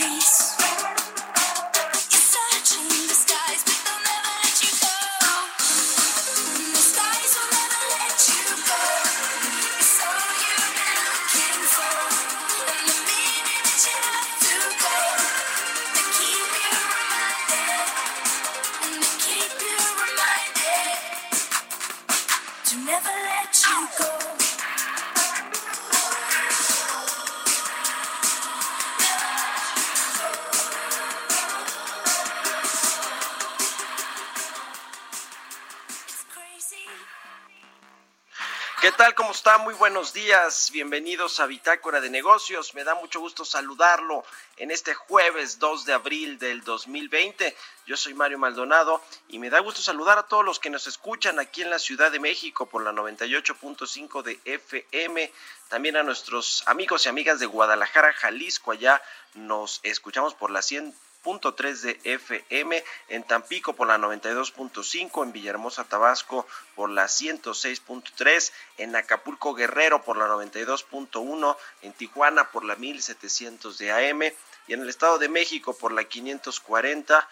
release. ¿Qué tal? ¿Cómo está? Muy buenos días. Bienvenidos a Bitácora de Negocios. Me da mucho gusto saludarlo en este jueves 2 de abril del 2020. Yo soy Mario Maldonado y me da gusto saludar a todos los que nos escuchan aquí en la Ciudad de México por la 98.5 de FM. También a nuestros amigos y amigas de Guadalajara, Jalisco. Allá nos escuchamos por la 100 3 de FM, en Tampico por la 92.5, en Villahermosa, Tabasco por la 106.3, en Acapulco, Guerrero por la 92.1, en Tijuana por la 1700 de AM y en el Estado de México por la 540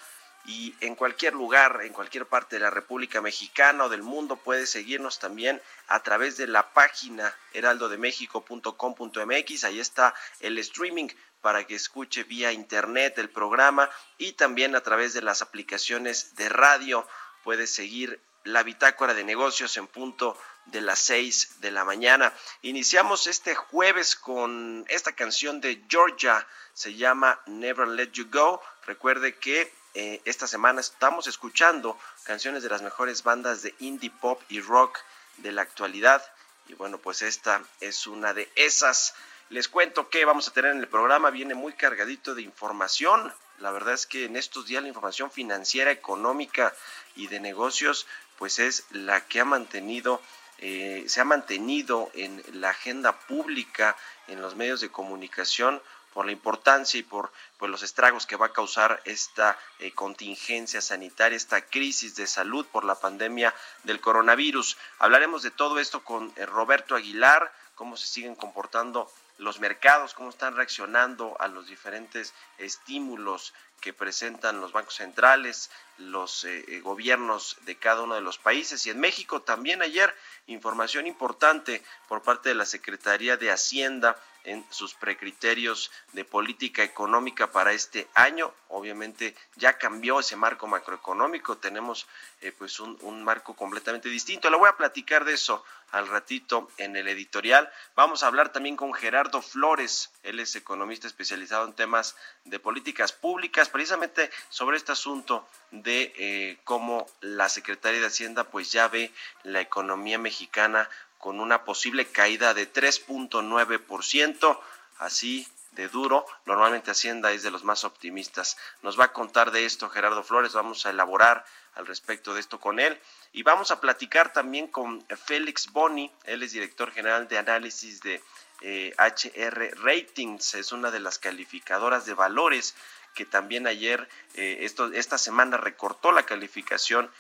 y en cualquier lugar, en cualquier parte de la República Mexicana o del mundo puede seguirnos también a través de la página heraldodemexico.com.mx, ahí está el streaming para que escuche vía internet el programa y también a través de las aplicaciones de radio puede seguir la bitácora de negocios en punto de las 6 de la mañana. Iniciamos este jueves con esta canción de Georgia, se llama Never Let You Go. Recuerde que eh, esta semana estamos escuchando canciones de las mejores bandas de indie pop y rock de la actualidad. Y bueno, pues esta es una de esas. Les cuento que vamos a tener en el programa, viene muy cargadito de información. La verdad es que en estos días la información financiera, económica y de negocios, pues es la que ha mantenido, eh, se ha mantenido en la agenda pública, en los medios de comunicación, por la importancia y por pues, los estragos que va a causar esta eh, contingencia sanitaria, esta crisis de salud por la pandemia del coronavirus. Hablaremos de todo esto con eh, Roberto Aguilar, cómo se siguen comportando los mercados, cómo están reaccionando a los diferentes estímulos que presentan los bancos centrales, los eh, gobiernos de cada uno de los países. Y en México también ayer información importante por parte de la Secretaría de Hacienda en sus precriterios de política económica para este año. Obviamente ya cambió ese marco macroeconómico, tenemos eh, pues un, marco completamente distinto. Le voy a platicar de eso al ratito en el editorial. Vamos a hablar también con Gerardo Flores, él es economista especializado en temas de políticas públicas, precisamente sobre este asunto de eh, cómo la Secretaría de Hacienda pues ya ve la economía mexicana con una posible caída de 3.9%, así de duro. Normalmente Hacienda es de los más optimistas. Nos va a contar de esto Gerardo Flores, vamos a elaborar al respecto de esto con él. Y vamos a platicar también con Félix Boni, él es director general de análisis de HR eh, Ratings, es una de las calificadoras de valores que también ayer, eh, esta semana recortó la calificación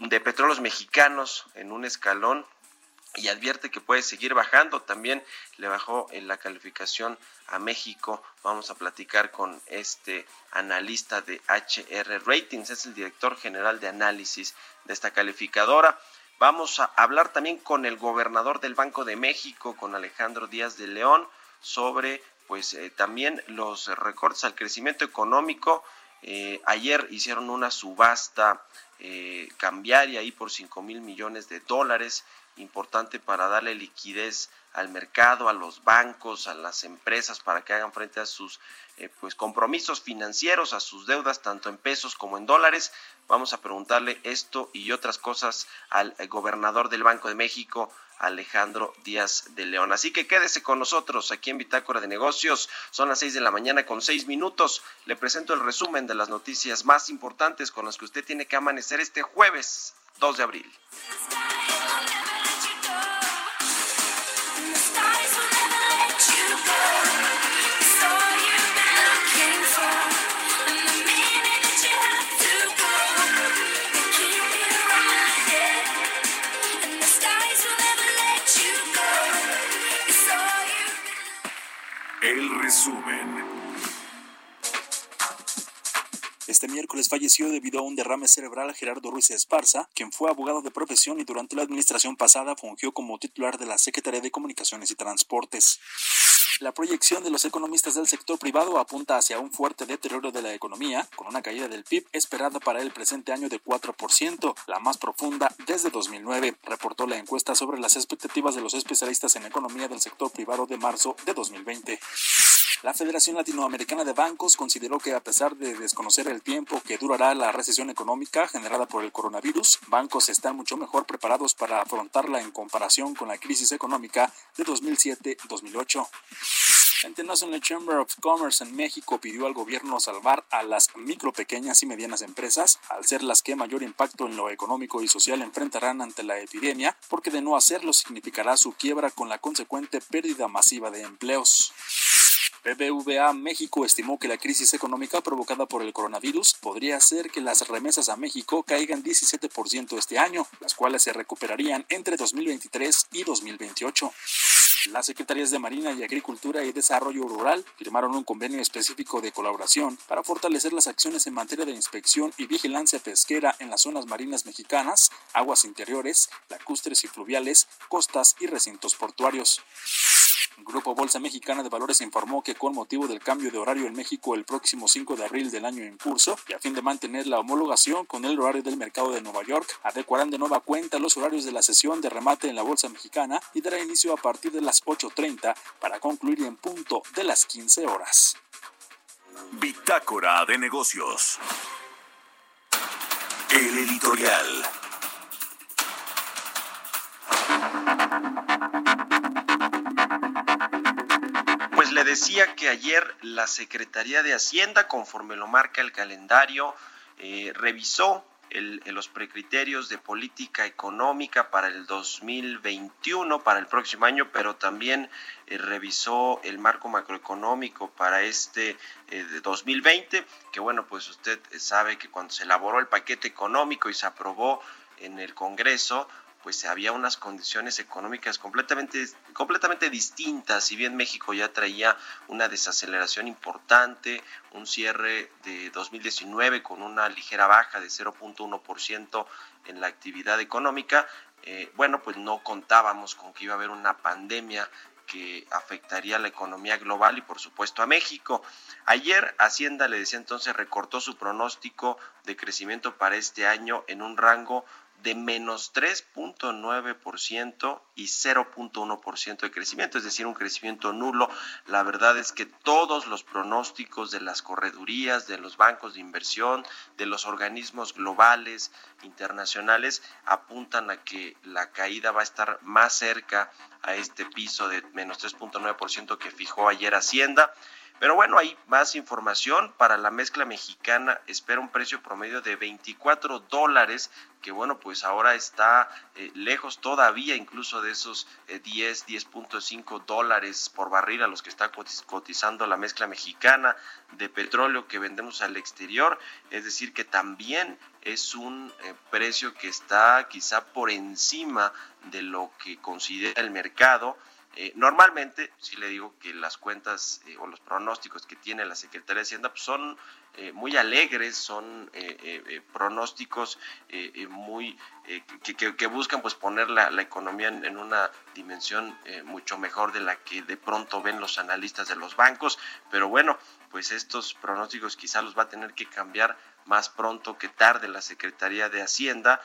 de petróleos mexicanos en un escalón y advierte que puede seguir bajando. También le bajó en la calificación a México. Vamos a platicar con este analista de HR Ratings, es el director general de análisis de esta calificadora. Vamos a hablar también con el gobernador del Banco de México, con Alejandro Díaz de León, sobre pues también los recortes al crecimiento económico. ayer hicieron una subasta cambiaria ahí por 5 mil millones de dólares, importante para darle liquidez al mercado, a los bancos, a las empresas para que hagan frente a sus eh, pues compromisos financieros, a sus deudas tanto en pesos como en dólares. Vamos a preguntarle esto y otras cosas al eh, gobernador del Banco de México, Alejandro Díaz de León. Así que quédese con nosotros aquí en Bitácora de Negocios. Son las seis de la mañana con seis minutos. Le presento el resumen de las noticias más importantes con las que usted tiene que amanecer este jueves 2 de abril. Resumen. Este miércoles falleció debido a un derrame cerebral Gerardo Ruiz Esparza, quien fue abogado de profesión y durante la administración pasada fungió como titular de la Secretaría de Comunicaciones y Transportes. La proyección de los economistas del sector privado apunta hacia un fuerte deterioro de la economía, con una caída del PIB esperada para el presente año de 4%, la más profunda desde 2009, reportó la encuesta sobre las expectativas de los especialistas en economía del sector privado de marzo de 2020. La Federación Latinoamericana de Bancos consideró que a pesar de desconocer el tiempo que durará la recesión económica generada por el coronavirus, bancos están mucho mejor preparados para afrontarla en comparación con la crisis económica de 2007-2008. La International Chamber of Commerce en México pidió al gobierno salvar a las micro, pequeñas y medianas empresas, al ser las que mayor impacto en lo económico y social enfrentarán ante la epidemia, porque de no hacerlo significará su quiebra con la consecuente pérdida masiva de empleos. BBVA México estimó que la crisis económica provocada por el coronavirus podría hacer que las remesas a México caigan 17% este año, las cuales se recuperarían entre 2023 y 2028. Las Secretarías de Marina y Agricultura y Desarrollo Rural firmaron un convenio específico de colaboración para fortalecer las acciones en materia de inspección y vigilancia pesquera en las zonas marinas mexicanas, aguas interiores, lacustres y fluviales, costas y recintos portuarios. Grupo Bolsa Mexicana de Valores informó que con motivo del cambio de horario en México el próximo 5 de abril del año en curso y a fin de mantener la homologación con el horario del mercado de Nueva York, adecuarán de nueva cuenta los horarios de la sesión de remate en la Bolsa Mexicana y dará inicio a partir de las 8.30 para concluir en punto de las 15 horas. Bitácora de negocios. El editorial. Decía que ayer la Secretaría de Hacienda, conforme lo marca el calendario, eh, revisó los precriterios de política económica para el 2021, para el próximo año, pero también eh, revisó el marco macroeconómico para este 2020, eh, que bueno, pues usted sabe que cuando se elaboró el paquete económico y se aprobó en el Congreso, pues había unas condiciones económicas completamente, completamente distintas. Si bien México ya traía una desaceleración importante, un cierre de 2019 con una ligera baja de 0.1% en la actividad económica, eh, bueno, pues no contábamos con que iba a haber una pandemia que afectaría a la economía global y por supuesto a México. Ayer Hacienda le decía entonces recortó su pronóstico de crecimiento para este año en un rango de menos 3.9% y 0.1% de crecimiento, es decir, un crecimiento nulo. La verdad es que todos los pronósticos de las corredurías, de los bancos de inversión, de los organismos globales, internacionales, apuntan a que la caída va a estar más cerca a este piso de menos 3.9% que fijó ayer Hacienda. Pero bueno, hay más información. Para la mezcla mexicana espera un precio promedio de 24 dólares, que bueno, pues ahora está eh, lejos todavía incluso de esos 10, eh, 10.5 dólares por barril a los que está cotizando la mezcla mexicana de petróleo que vendemos al exterior. Es decir, que también es un eh, precio que está quizá por encima de lo que considera el mercado Eh, normalmente, si le digo que las cuentas eh, o los pronósticos que tiene la Secretaría de Hacienda pues son eh, muy alegres, son pronósticos muy que, buscan pues poner la, economía en, una dimensión mucho mejor de la que de pronto ven los analistas de los bancos, pero bueno, pues estos pronósticos quizá los va a tener que cambiar más pronto que tarde la Secretaría de Hacienda.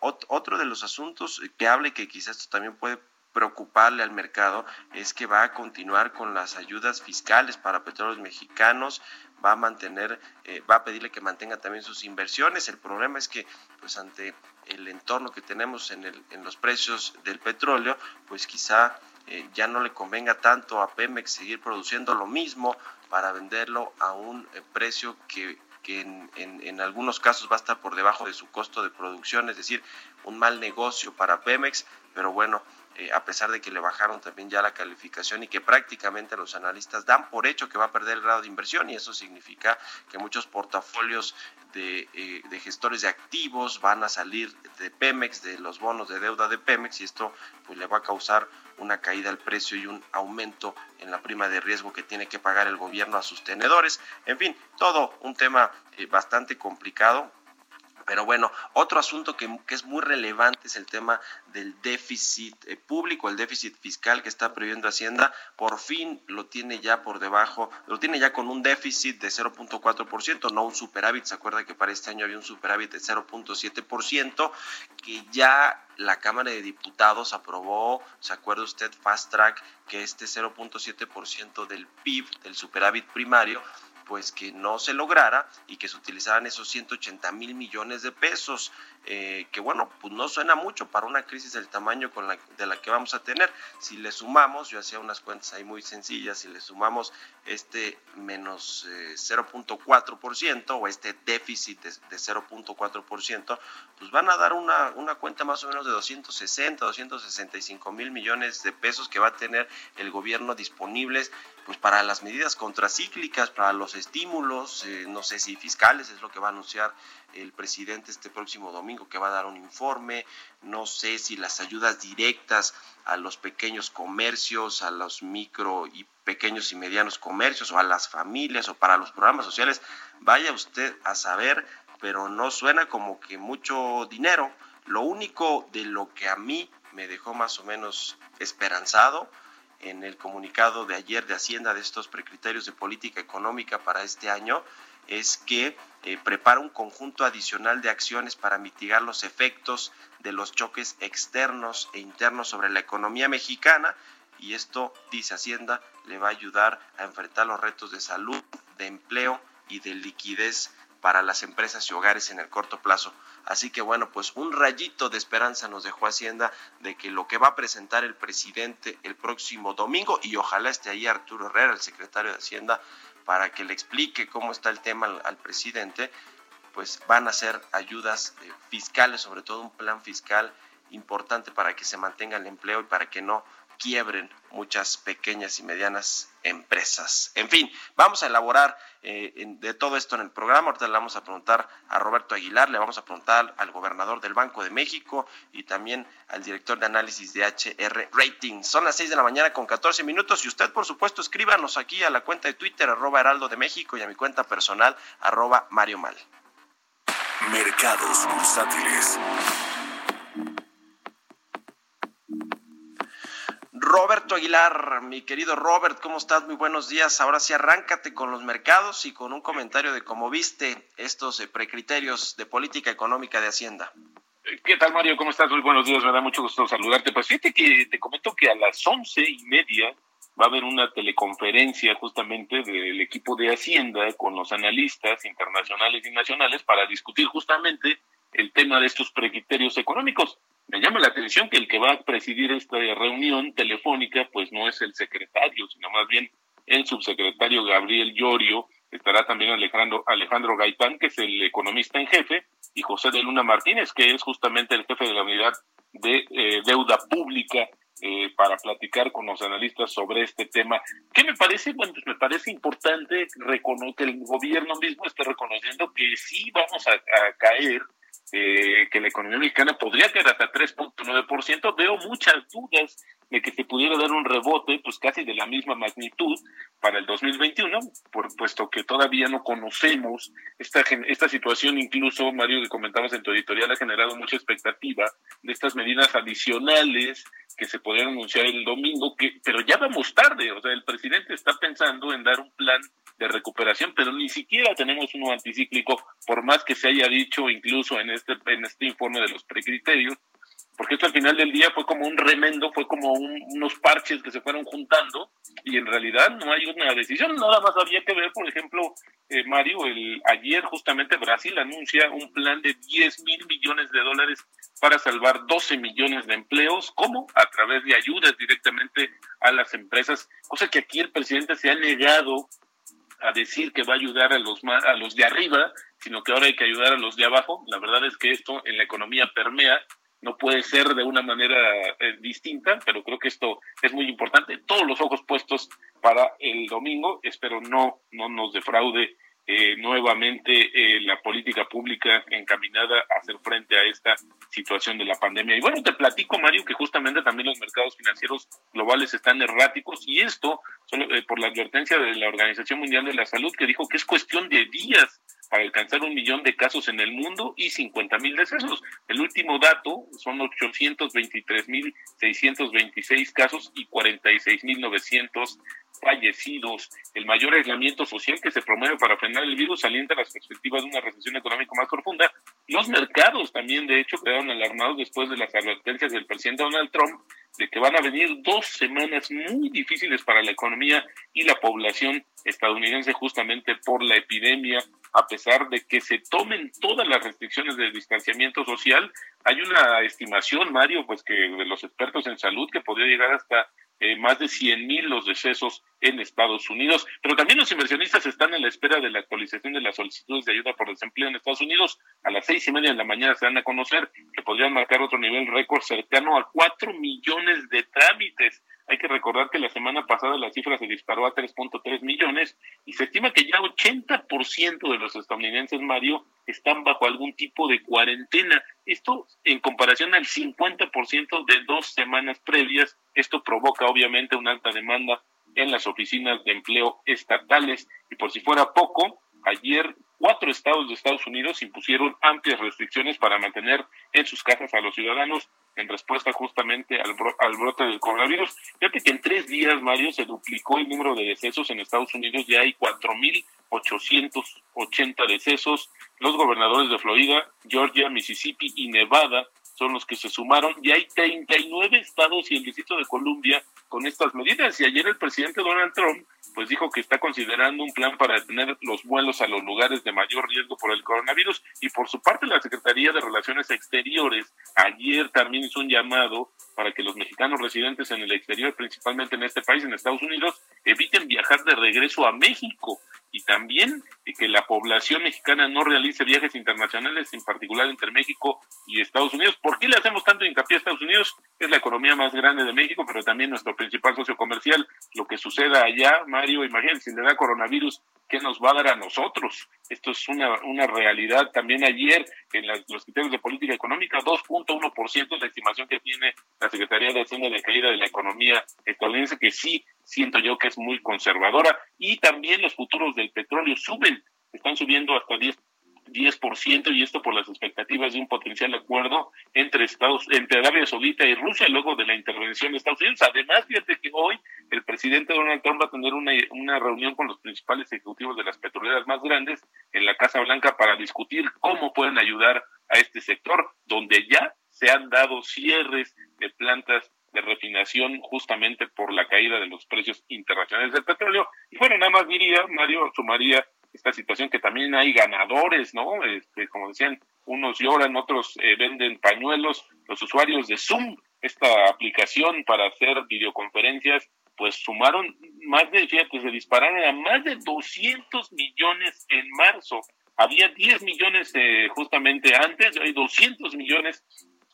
otro de los asuntos que hable que quizás esto también puede preocuparle al mercado es que va a continuar con las ayudas fiscales para petróleos mexicanos, va a mantener, eh, va a pedirle que mantenga también sus inversiones. El problema es que, pues ante el entorno que tenemos en, el, en los precios del petróleo, pues quizá eh, ya no le convenga tanto a Pemex seguir produciendo lo mismo para venderlo a un eh, precio que, en, algunos casos va a estar por debajo de su costo de producción, es decir, un mal negocio para Pemex, pero bueno, eh, a pesar de que le bajaron también ya la calificación y que prácticamente los analistas dan por hecho que va a perder el grado de inversión y eso significa que muchos portafolios de, eh, de gestores de activos van a salir de Pemex, de los bonos de deuda de Pemex y esto pues le va a causar una caída al precio y un aumento en la prima de riesgo que tiene que pagar el gobierno a sus tenedores. En fin, todo un tema eh, bastante complicado pero bueno, otro asunto que, es muy relevante es el tema del déficit eh, público, el déficit fiscal que está previendo Hacienda. Por fin lo tiene ya por debajo, lo tiene ya con un déficit de 0.4%, no un superávit. Se acuerda que para este año había un superávit de 0.7%, que ya la Cámara de Diputados aprobó, ¿se acuerda usted, Fast Track, que este 0.7% del PIB, del superávit primario, pues que no se lograra y que se utilizaran esos 180 mil millones de pesos, eh, que bueno, pues no suena mucho para una crisis del tamaño con la, de la que vamos a tener. Si le sumamos, yo hacía unas cuentas ahí muy sencillas, si le sumamos este menos 0.4% eh, o este déficit de, de 0.4%, pues van a dar una, una cuenta más o menos de 260, 265 mil millones de pesos que va a tener el gobierno disponibles pues para las medidas contracíclicas, para los estímulos, eh, no sé si fiscales, es lo que va a anunciar el presidente este próximo domingo, que va a dar un informe, no sé si las ayudas directas a los pequeños comercios, a los micro y pequeños y medianos comercios, o a las familias, o para los programas sociales, vaya usted a saber, pero no suena como que mucho dinero. Lo único de lo que a mí me dejó más o menos esperanzado, en el comunicado de ayer de Hacienda de estos precriterios de política económica para este año es que eh, prepara un conjunto adicional de acciones para mitigar los efectos de los choques externos e internos sobre la economía mexicana y esto, dice Hacienda, le va a ayudar a enfrentar los retos de salud, de empleo y de liquidez para las empresas y hogares en el corto plazo. Así que bueno, pues un rayito de esperanza nos dejó Hacienda de que lo que va a presentar el presidente el próximo domingo, y ojalá esté ahí Arturo Herrera, el secretario de Hacienda, para que le explique cómo está el tema al, presidente, pues van a ser ayudas eh, fiscales, sobre todo un plan fiscal importante para que se mantenga el empleo y para que no quiebren muchas pequeñas y medianas empresas. En fin, vamos a elaborar eh, de todo esto en el programa. Ahorita le vamos a preguntar a Roberto Aguilar, le vamos a preguntar al gobernador del Banco de México y también al director de análisis de HR Rating. Son las 6 de la mañana con 14 minutos y usted, por supuesto, escríbanos aquí a la cuenta de Twitter, arroba Heraldo de México y a mi cuenta personal, arroba Mario Mal. Mercados bursátiles. Roberto Aguilar, mi querido Robert, ¿cómo estás? Muy buenos días. Ahora sí, arráncate con los mercados y con un comentario de cómo viste estos eh, precriterios de política económica de Hacienda. ¿Qué tal, Mario? ¿Cómo estás? Muy buenos días, me da mucho gusto saludarte. Pues fíjate que te comento que a las once y media va a haber una teleconferencia justamente del equipo de Hacienda con los analistas internacionales y nacionales para discutir justamente el tema de estos precriterios económicos. Me llama la atención que el que va a presidir esta reunión telefónica, pues no es el secretario, sino más bien el subsecretario Gabriel Llorio, estará también Alejandro, Alejandro Gaitán, que es el economista en jefe, y José de Luna Martínez, que es justamente el jefe de la unidad de eh, deuda pública, eh, para platicar con los analistas sobre este tema. ¿Qué me parece? Bueno, pues me parece importante que el gobierno mismo esté reconociendo que sí vamos a caer eh, que la economía mexicana podría caer hasta 3.9%. Veo muchas dudas de que se pudiera dar un rebote, pues casi de la misma magnitud para el 2021, por, puesto que todavía no conocemos esta, esta situación, incluso Mario que comentabas en tu editorial ha generado mucha expectativa de estas medidas adicionales que se podrían anunciar el domingo, que, pero ya vamos tarde, o sea, el presidente está pensando en dar un plan de recuperación, pero ni siquiera tenemos uno anticíclico, por más que se haya dicho incluso en este, en este informe de los precriterios, porque esto al final del día fue como un remendo, fue como unos parches que se fueron juntando y en realidad no hay una decisión, nada más había que ver, por ejemplo, eh, Mario, el, ayer justamente Brasil anuncia un plan de 10 mil millones de dólares para salvar 12 millones de empleos, ¿cómo? A través de ayudas directamente a las empresas, cosa que aquí el presidente se ha negado a decir que va a ayudar a los, a los de arriba, sino que ahora hay que ayudar a los de abajo. La verdad es que esto en la economía permea no puede ser de una manera eh, distinta, pero creo que esto es muy importante. Todos los ojos puestos para el domingo, espero no, no nos defraude eh, nuevamente eh, la política pública encaminada a hacer frente a esta situación de la pandemia. Y bueno, te platico, Mario, que justamente también los mercados financieros globales están erráticos y esto por la advertencia de la Organización Mundial de la Salud que dijo que es cuestión de días para alcanzar un millón de casos en el mundo y 50 mil decesos. El último dato son 823 mil 626 casos y 46 mil 900 fallecidos. El mayor aislamiento social que se promueve para frenar el virus alienta las perspectivas de una recesión económica más profunda. Los mercados también, de hecho, quedaron alarmados después de las advertencias del presidente Donald Trump de que van a venir dos semanas muy difíciles para la economía y la población estadounidense justamente por la epidemia a pesar de que se tomen todas las restricciones de distanciamiento social, hay una estimación, Mario, pues que de los expertos en salud que podría llegar hasta eh, más de 100 mil los decesos en Estados Unidos, pero también los inversionistas están en la espera de la actualización de las solicitudes de ayuda por desempleo en Estados Unidos. A las seis y media de la mañana se van a conocer que podrían marcar otro nivel récord cercano a cuatro millones de trámites. Hay que recordar que la semana pasada la cifra se disparó a 3.3 millones y se estima que ya 80% de los estadounidenses, Mario, están bajo algún tipo de cuarentena. Esto en comparación al 50% de dos semanas previas. Esto provoca obviamente una alta demanda en las oficinas de empleo estatales y por si fuera poco, ayer cuatro estados de Estados Unidos impusieron amplias restricciones para mantener en sus casas a los ciudadanos en respuesta justamente al, al brote del coronavirus. Fíjate que en tres días, Mario, se duplicó el número de decesos en Estados Unidos, ya hay 4.880 decesos. Los gobernadores de Florida, Georgia, Mississippi y Nevada son los que se sumaron y hay 39 estados y el Distrito de Columbia con estas medidas. Y ayer el presidente Donald Trump pues dijo que está considerando un plan para detener los vuelos a los lugares de mayor riesgo por el coronavirus. Y por su parte, la Secretaría de Relaciones Exteriores ayer también hizo un llamado para que los mexicanos residentes en el exterior, principalmente en este país, en Estados Unidos, eviten viajar de regreso a México y también que la población mexicana no realice viajes internacionales, en particular entre México y Estados Unidos. ¿Por qué le hacemos tanto hincapié a Estados Unidos? Es la economía más grande de México, pero también nuestro principal socio comercial. Lo que suceda allá, Mario, imagínense, si le da coronavirus, ¿qué nos va a dar a nosotros? Esto es una, una realidad. También ayer, en los criterios de política económica, 2.1% es la estimación que tiene la Secretaría de Hacienda de caída de la economía estadounidense, que sí siento yo que es muy conservadora. Y también los futuros del petróleo suben, están subiendo hasta 10 10% y esto por las expectativas de un potencial acuerdo entre Estados entre Arabia Saudita y Rusia luego de la intervención de Estados Unidos. Además, fíjate que hoy el presidente Donald Trump va a tener una, una reunión con los principales ejecutivos de las petroleras más grandes en la Casa Blanca para discutir cómo pueden ayudar a este sector, donde ya se han dado cierres de plantas de refinación justamente por la caída de los precios internacionales del petróleo. Y bueno, nada más diría, Mario, sumaría esta situación que también hay ganadores, ¿no? Este, como decían, unos lloran, otros eh, venden pañuelos. Los usuarios de Zoom, esta aplicación para hacer videoconferencias, pues sumaron más de, fíjate, se dispararon a más de 200 millones en marzo. Había 10 millones eh, justamente antes, hay 200 millones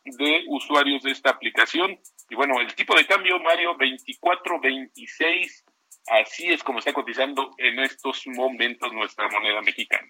de usuarios de esta aplicación. Y bueno, el tipo de cambio, Mario, 24, 26, así es como está cotizando en estos momentos nuestra moneda mexicana.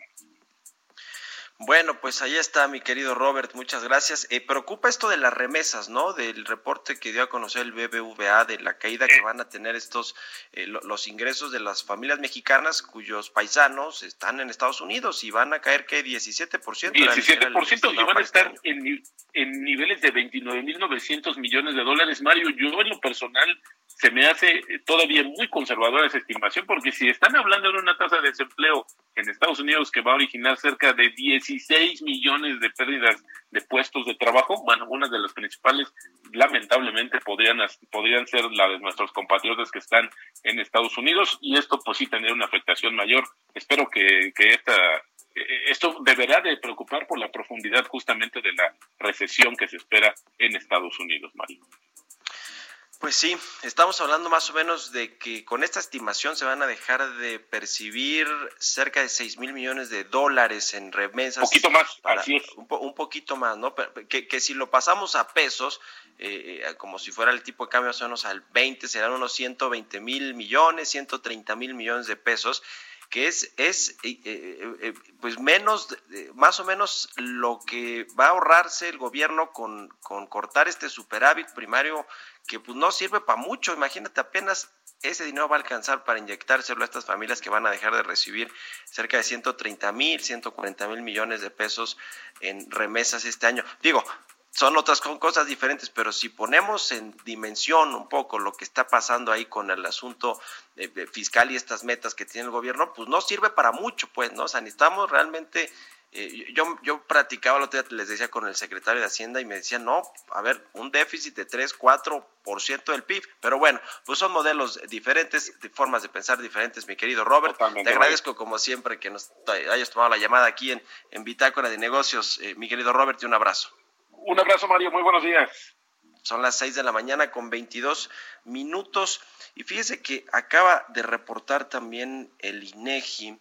Bueno, pues ahí está mi querido Robert, muchas gracias. Eh, preocupa esto de las remesas, ¿no? Del reporte que dio a conocer el BBVA de la caída que van a tener estos eh, los ingresos de las familias mexicanas cuyos paisanos están en Estados Unidos y van a caer que 17%. 17% y van a estar este en, en niveles de 29.900 millones de dólares. Mario, yo en lo personal se me hace todavía muy conservadora esa estimación, porque si están hablando de una tasa de desempleo en Estados Unidos que va a originar cerca de 16 millones de pérdidas de puestos de trabajo, bueno, una de las principales lamentablemente podrían, podrían ser la de nuestros compatriotas que están en Estados Unidos y esto pues sí tendría una afectación mayor. Espero que, que esta esto deberá de preocupar por la profundidad justamente de la recesión que se espera en Estados Unidos, Mario. Pues sí, estamos hablando más o menos de que con esta estimación se van a dejar de percibir cerca de 6 mil millones de dólares en remesas. Un poquito más, así es. Un, poquito más, ¿no? Que, que, si lo pasamos a pesos, eh, eh, como si fuera el tipo de cambio más o menos al 20, serán unos 120 mil millones, 130 mil millones de pesos que es, es eh, pues menos, más o menos lo que va a ahorrarse el gobierno con, con cortar este superávit primario que pues no sirve para mucho. Imagínate, apenas ese dinero va a alcanzar para inyectárselo a estas familias que van a dejar de recibir cerca de 130 mil, 140 mil millones de pesos en remesas este año. Digo, son otras cosas diferentes, pero si ponemos en dimensión un poco lo que está pasando ahí con el asunto fiscal y estas metas que tiene el gobierno, pues no sirve para mucho, pues, ¿no? O sea, necesitamos realmente eh, yo, yo practicaba el otro día, les decía con el secretario de Hacienda y me decía, no, a ver, un déficit de 3, 4% del PIB. Pero bueno, pues son modelos diferentes, de formas de pensar diferentes, mi querido Robert. Te agradezco como siempre que nos hayas tomado la llamada aquí en, en Bitácora de Negocios, eh, mi querido Robert, y un abrazo. Un abrazo, Mario, muy buenos días. Son las 6 de la mañana con 22 minutos. Y fíjese que acaba de reportar también el INEGI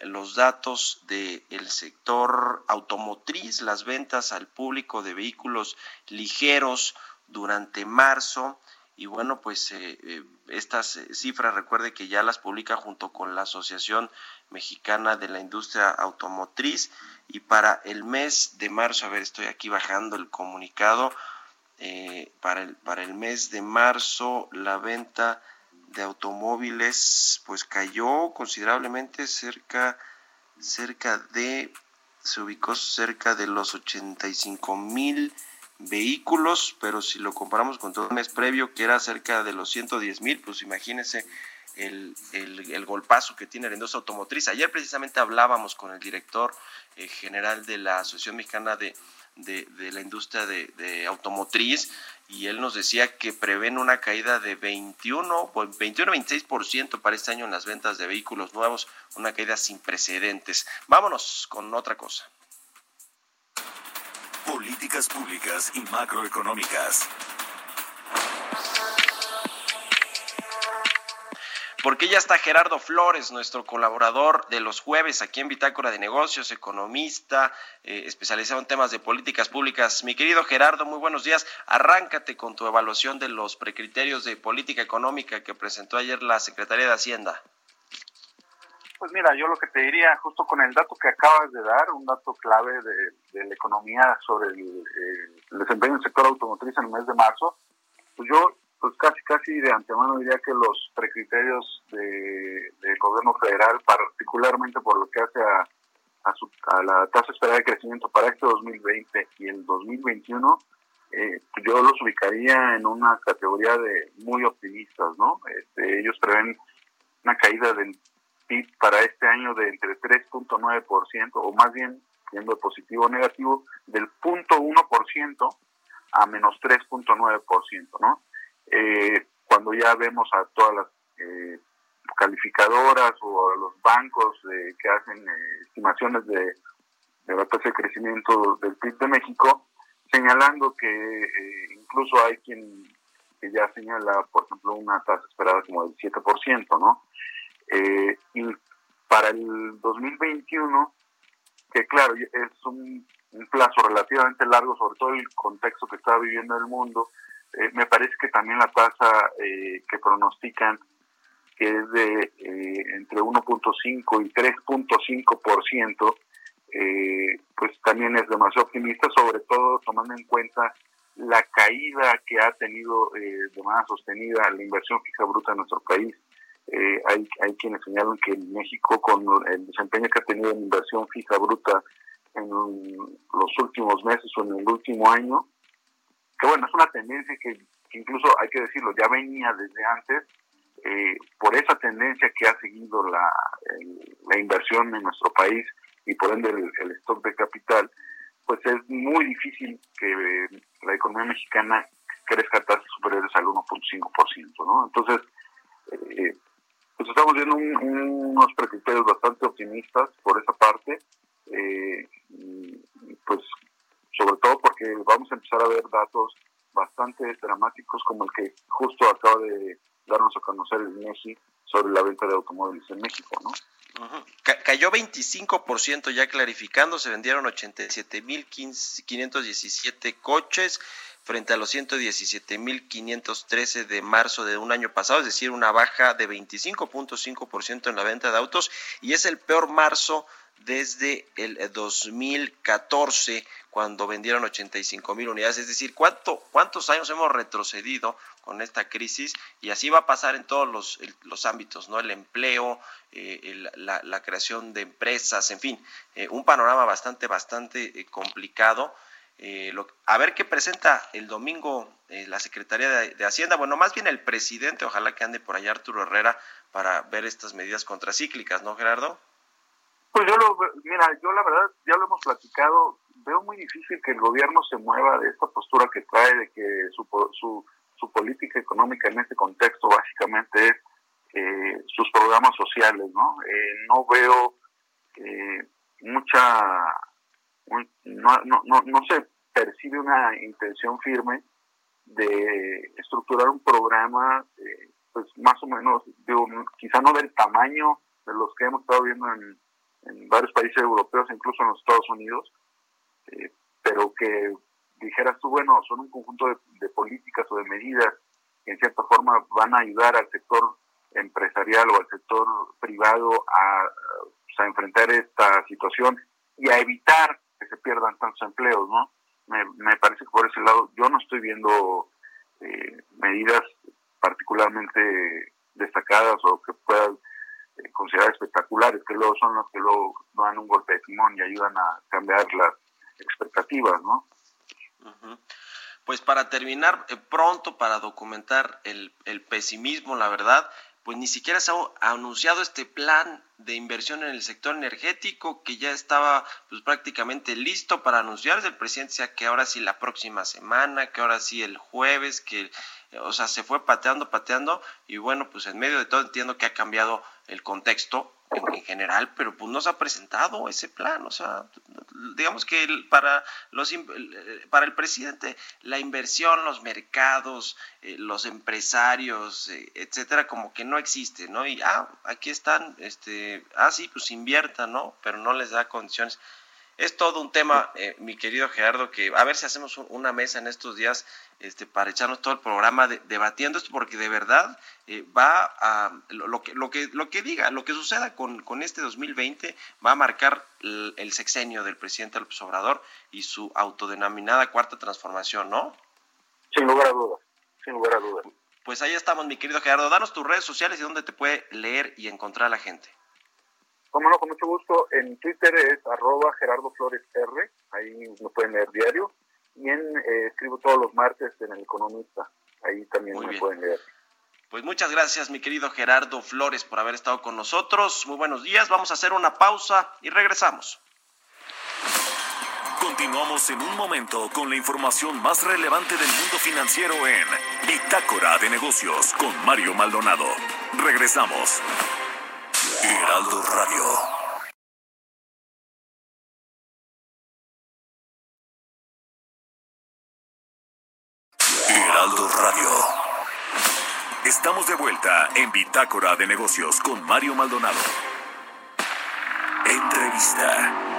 los datos del sector automotriz, las ventas al público de vehículos ligeros durante marzo. Y bueno, pues eh, eh, estas cifras recuerde que ya las publica junto con la Asociación Mexicana de la Industria Automotriz. Y para el mes de marzo, a ver, estoy aquí bajando el comunicado, eh, para, el, para el mes de marzo la venta de automóviles pues cayó considerablemente cerca cerca de se ubicó cerca de los 85 mil vehículos pero si lo comparamos con todo el mes previo que era cerca de los 110 mil pues imagínense el, el, golpazo que tiene la industria automotriz. Ayer precisamente hablábamos con el director eh, general de la Asociación Mexicana de, de, la industria de, automotriz y él nos decía que prevén una caída de 21, 21-26% para este año en las ventas de vehículos nuevos, una caída sin precedentes. Vámonos con otra cosa. Políticas públicas y macroeconómicas. Porque ya está Gerardo Flores, nuestro colaborador de los jueves aquí en Bitácora de Negocios, economista, eh, especializado en temas de políticas públicas. Mi querido Gerardo, muy buenos días. Arráncate con tu evaluación de los precriterios de política económica que presentó ayer la Secretaría de Hacienda. Pues mira, yo lo que te diría, justo con el dato que acabas de dar, un dato clave de, la economía sobre el, el desempeño del sector automotriz en el mes de marzo, pues yo pues casi casi de antemano diría que los precriterios de, del gobierno federal, particularmente por lo que hace a, a, la tasa esperada de crecimiento para este 2020 y el 2021, eh, yo los ubicaría en una categoría de muy optimistas, ¿no? Este, ellos prevén una caída del PIB para este año de entre 3.9%, o más bien, siendo positivo o negativo, del 0.1% a menos 3.9%, ¿no? Eh, cuando ya vemos a todas las eh, calificadoras o a los bancos eh, que hacen eh, estimaciones de, de la tasa de crecimiento del PIB de México, señalando que incluso hay quien que ya señala, por ejemplo, una tasa esperada como del 7%, ¿no? y para el 2021, que claro, es un, plazo relativamente largo, sobre todo el contexto que está viviendo el mundo, eh, me parece que también la tasa eh, que pronostican, que es de eh, entre 1.5 y 3.5%, eh, pues también es demasiado optimista, sobre todo tomando en cuenta la caída que ha tenido eh, de manera sostenida la inversión fija bruta en nuestro país. Hay, hay quienes señalan que México, con el desempeño que ha tenido en inversión fija bruta en los últimos meses o en el último año, que bueno, es una tendencia que, incluso hay que decirlo, ya venía desde antes, eh, por esa tendencia que ha seguido la, la inversión en nuestro país y por ende el, stock de capital, pues es muy difícil que la economía mexicana crezca tasas superiores al 1.5%, ¿no? Entonces, eh, pues estamos viendo unos criterios bastante optimistas por esa parte, eh, pues sobre todo porque vamos a empezar a ver datos bastante dramáticos como el que justo acaba de darnos a conocer el INEGI sobre la venta de automóviles en México, ¿no? Cayó 25% ya clarificando, se vendieron 87.517 coches frente a los 117.513 de marzo de un año pasado, es decir, una baja de 25.5% en la venta de autos y es el peor marzo desde el 2014, eh, cuando vendieron 85 mil unidades. Es decir, ¿cuánto, ¿cuántos años hemos retrocedido con esta crisis? Y así va a pasar en todos los, los ámbitos, ¿no? El empleo, eh, la, creación de empresas, en fin, eh, un panorama bastante, bastante complicado. a ver qué presenta el domingo la Secretaría de, Hacienda, bueno, más bien el presidente, ojalá que ande por allá Arturo Herrera para ver estas medidas contracíclicas, ¿no, Gerardo? Pues yo lo, mira, yo la verdad, ya lo hemos platicado, veo muy difícil que el gobierno se mueva de esta postura que trae de que su, su, su política económica en este contexto básicamente es eh, sus programas sociales, ¿no? Eh, no veo eh, mucha, no, no, no, no se percibe una intención firme de estructurar un programa, pues más o menos, digo, quizá no del tamaño de los que hemos estado viendo en en varios países europeos, incluso en los Estados Unidos, eh, pero que dijeras tú, bueno, son un conjunto de, políticas o de medidas que en cierta forma van a ayudar al sector empresarial o al sector privado a, a enfrentar esta situación y a evitar que se pierdan tantos empleos, ¿no? Me, me parece que por ese lado yo no estoy viendo eh, medidas particularmente destacadas o que puedan considerar espectaculares, que luego son los que luego dan un golpe de timón y ayudan a cambiar las expectativas, ¿no? Pues para terminar eh, pronto, para documentar el, el pesimismo, la verdad, pues ni siquiera se ha anunciado este plan de inversión en el sector energético que ya estaba pues prácticamente listo para anunciarse. El presidente decía que ahora sí la próxima semana, que ahora sí el jueves, que o sea, se fue pateando, pateando y bueno, pues en medio de todo entiendo que ha cambiado el contexto en, general, pero pues no se ha presentado ese plan, o sea, digamos que para los para el presidente la inversión, los mercados, eh, los empresarios, eh, etcétera, como que no existe, ¿no? Y ah, aquí están, este, ah sí, pues inviertan, ¿no? Pero no les da condiciones. Es todo un tema, eh, mi querido Gerardo, que a ver si hacemos una mesa en estos días este, para echarnos todo el programa debatiendo esto, porque de verdad eh, va a lo que, lo, que, lo que diga, lo que suceda con, con este 2020 va a marcar el, sexenio del presidente López Obrador y su autodenominada cuarta transformación, ¿no? Sin lugar a dudas, sin lugar a dudas. Pues ahí estamos, mi querido Gerardo. Danos tus redes sociales y dónde te puede leer y encontrar la gente. Como no, con mucho gusto. En Twitter es arroba Gerardo Flores R, ahí me pueden leer diario. Y en, eh, escribo todos los martes en El Economista, ahí también me pueden leer. Pues muchas gracias, mi querido Gerardo Flores, por haber estado con nosotros. Muy buenos días. Vamos a hacer una pausa y regresamos. Continuamos en un momento con la información más relevante del mundo financiero en Bitácora de Negocios con Mario Maldonado. Regresamos. Heraldo Radio. En Bitácora de Negocios con Mario Maldonado. Entrevista.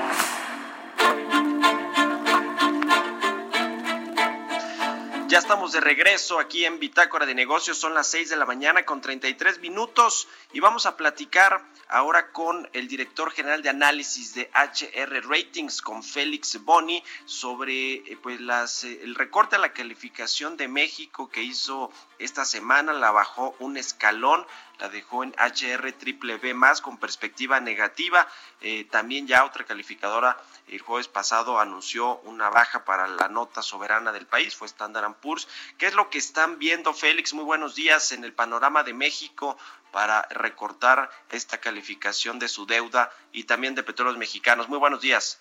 Ya estamos de regreso aquí en Bitácora de Negocios, son las 6 de la mañana con 33 minutos y vamos a platicar ahora con el director general de análisis de HR Ratings, con Félix Boni, sobre eh, pues eh, el recorte a la calificación de México que hizo esta semana, la bajó un escalón la dejó en HR triple B más con perspectiva negativa. Eh, también ya otra calificadora el jueves pasado anunció una baja para la nota soberana del país, fue Standard Poor's. ¿Qué es lo que están viendo, Félix? Muy buenos días en el panorama de México para recortar esta calificación de su deuda y también de petróleos mexicanos. Muy buenos días.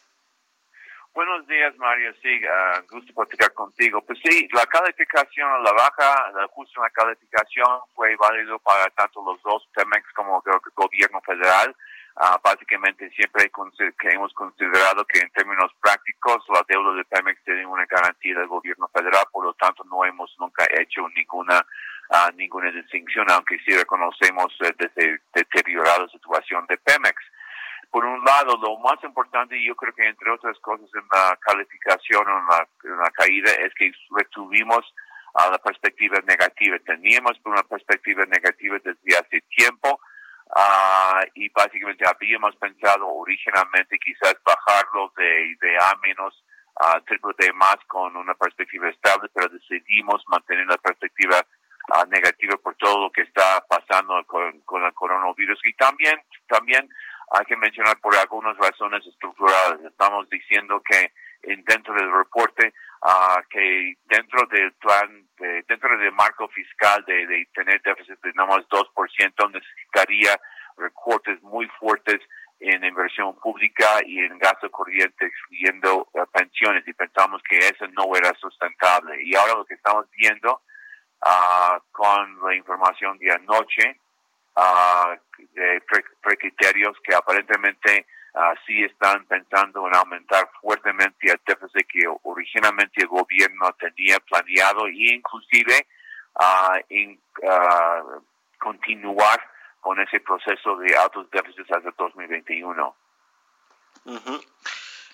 Buenos días, Mario. Sí, uh, gusto platicar contigo. Pues sí, la calificación a la baja, el ajuste en la calificación fue válido para tanto los dos, Pemex como el gobierno federal. Uh, básicamente siempre que hemos considerado que en términos prácticos la deuda de Pemex tiene una garantía del gobierno federal, por lo tanto no hemos nunca hecho ninguna uh, ninguna distinción, aunque sí reconocemos desde deteriorada situación de Pemex por un lado, lo más importante, yo creo que entre otras cosas en la calificación o en la, caída, es que retuvimos a la perspectiva negativa. Teníamos una perspectiva negativa desde hace tiempo uh, y básicamente habíamos pensado originalmente quizás bajarlo de, de A menos a triple D más con una perspectiva estable, pero decidimos mantener la perspectiva uh, negativa por todo lo que está pasando con, con el coronavirus y también también hay que mencionar por algunas razones estructurales. Estamos diciendo que dentro del reporte uh, que dentro del plan, de, dentro del marco fiscal de, tener déficit de no más 2%, necesitaría recortes muy fuertes en inversión pública y en gasto corriente, excluyendo uh, pensiones, y pensamos que eso no era sustentable. Y ahora lo que estamos viendo uh, con la información de anoche, uh, de precriterios que aparentemente uh, sí están pensando en aumentar fuertemente el déficit que originalmente el gobierno tenía planeado e inclusive en, uh, continuar con ese proceso de altos déficits hasta 2021. Uh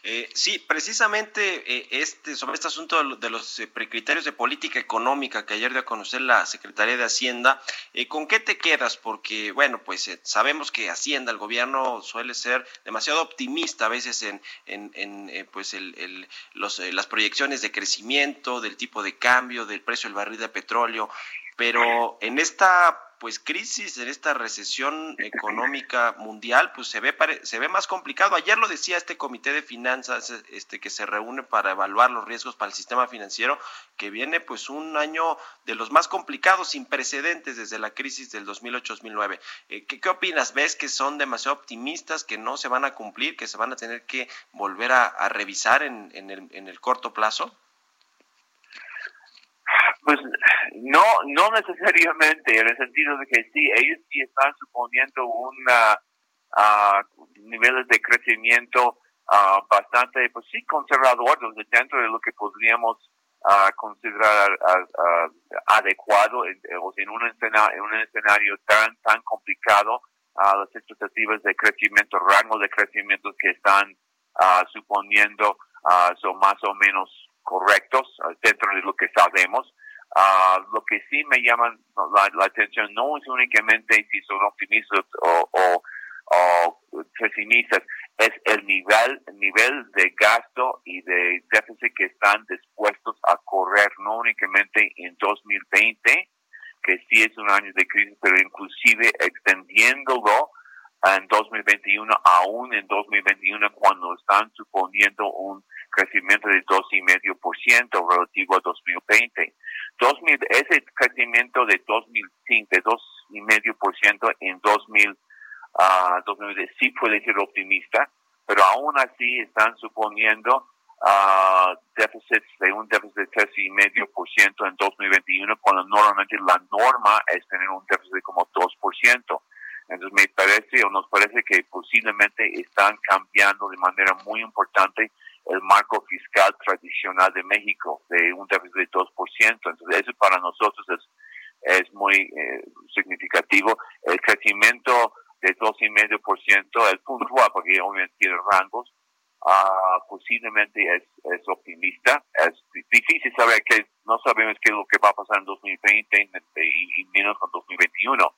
eh, sí, precisamente eh, este, sobre este asunto de los eh, de política económica que ayer dio a conocer la Secretaría de Hacienda, ¿con qué te quedas? Porque, bueno, pues sabemos que Hacienda, el gobierno suele ser demasiado optimista a veces en, pues el, las proyecciones de crecimiento, del tipo de cambio, del precio del barril de petróleo, pero en esta pues crisis, en esta recesión económica mundial, pues se ve se ve más complicado. Ayer lo decía este comité de finanzas este que se reúne para evaluar los riesgos para el sistema financiero, que viene pues un año de los más complicados sin precedentes desde la crisis del 2008-2009. Eh, ¿qué, ¿qué, opinas? ¿Ves que son demasiado optimistas, que no se van a cumplir, que se van a tener que volver a, revisar en, en, el, en el corto plazo? Pues no, no necesariamente, en el sentido de que sí, ellos sí están suponiendo un uh, niveles de crecimiento uh, bastante, pues sí, conservador, dentro de lo que podríamos uh, considerar adecuado, o sea, en un, escenario, en un escenario tan, tan complicado, las expectativas de crecimiento, rango de crecimiento que están suponiendo son más o menos correctos dentro de lo que sabemos. Uh, lo que sí me llama la, atención no es únicamente si son optimistas o, pesimistas, es el nivel, el nivel de gasto y de déficit que están dispuestos a correr, no únicamente en 2020, que sí es un año de crisis, pero inclusive extendiéndolo en 2021, aún en 2021, cuando están suponiendo un crecimiento de 2,5% relativo a 2020. 2000, ese crecimiento de 2005, de 2,5% en 2000, uh, 2020 sí puede ser optimista, pero aún así están suponiendo uh, déficits de un déficit de 3,5% en 2021, cuando normalmente la norma es tener un déficit de como 2%. Entonces me parece o nos parece que posiblemente están cambiando de manera muy importante el marco fiscal tradicional de México de un déficit de 2%. Entonces, eso para nosotros es, es muy eh, significativo. El crecimiento de 2,5%, el puntual, porque obviamente tiene rangos, uh, posiblemente es, es optimista. Es difícil saber que no sabemos qué es lo que va a pasar en 2020 y, y menos en 2021,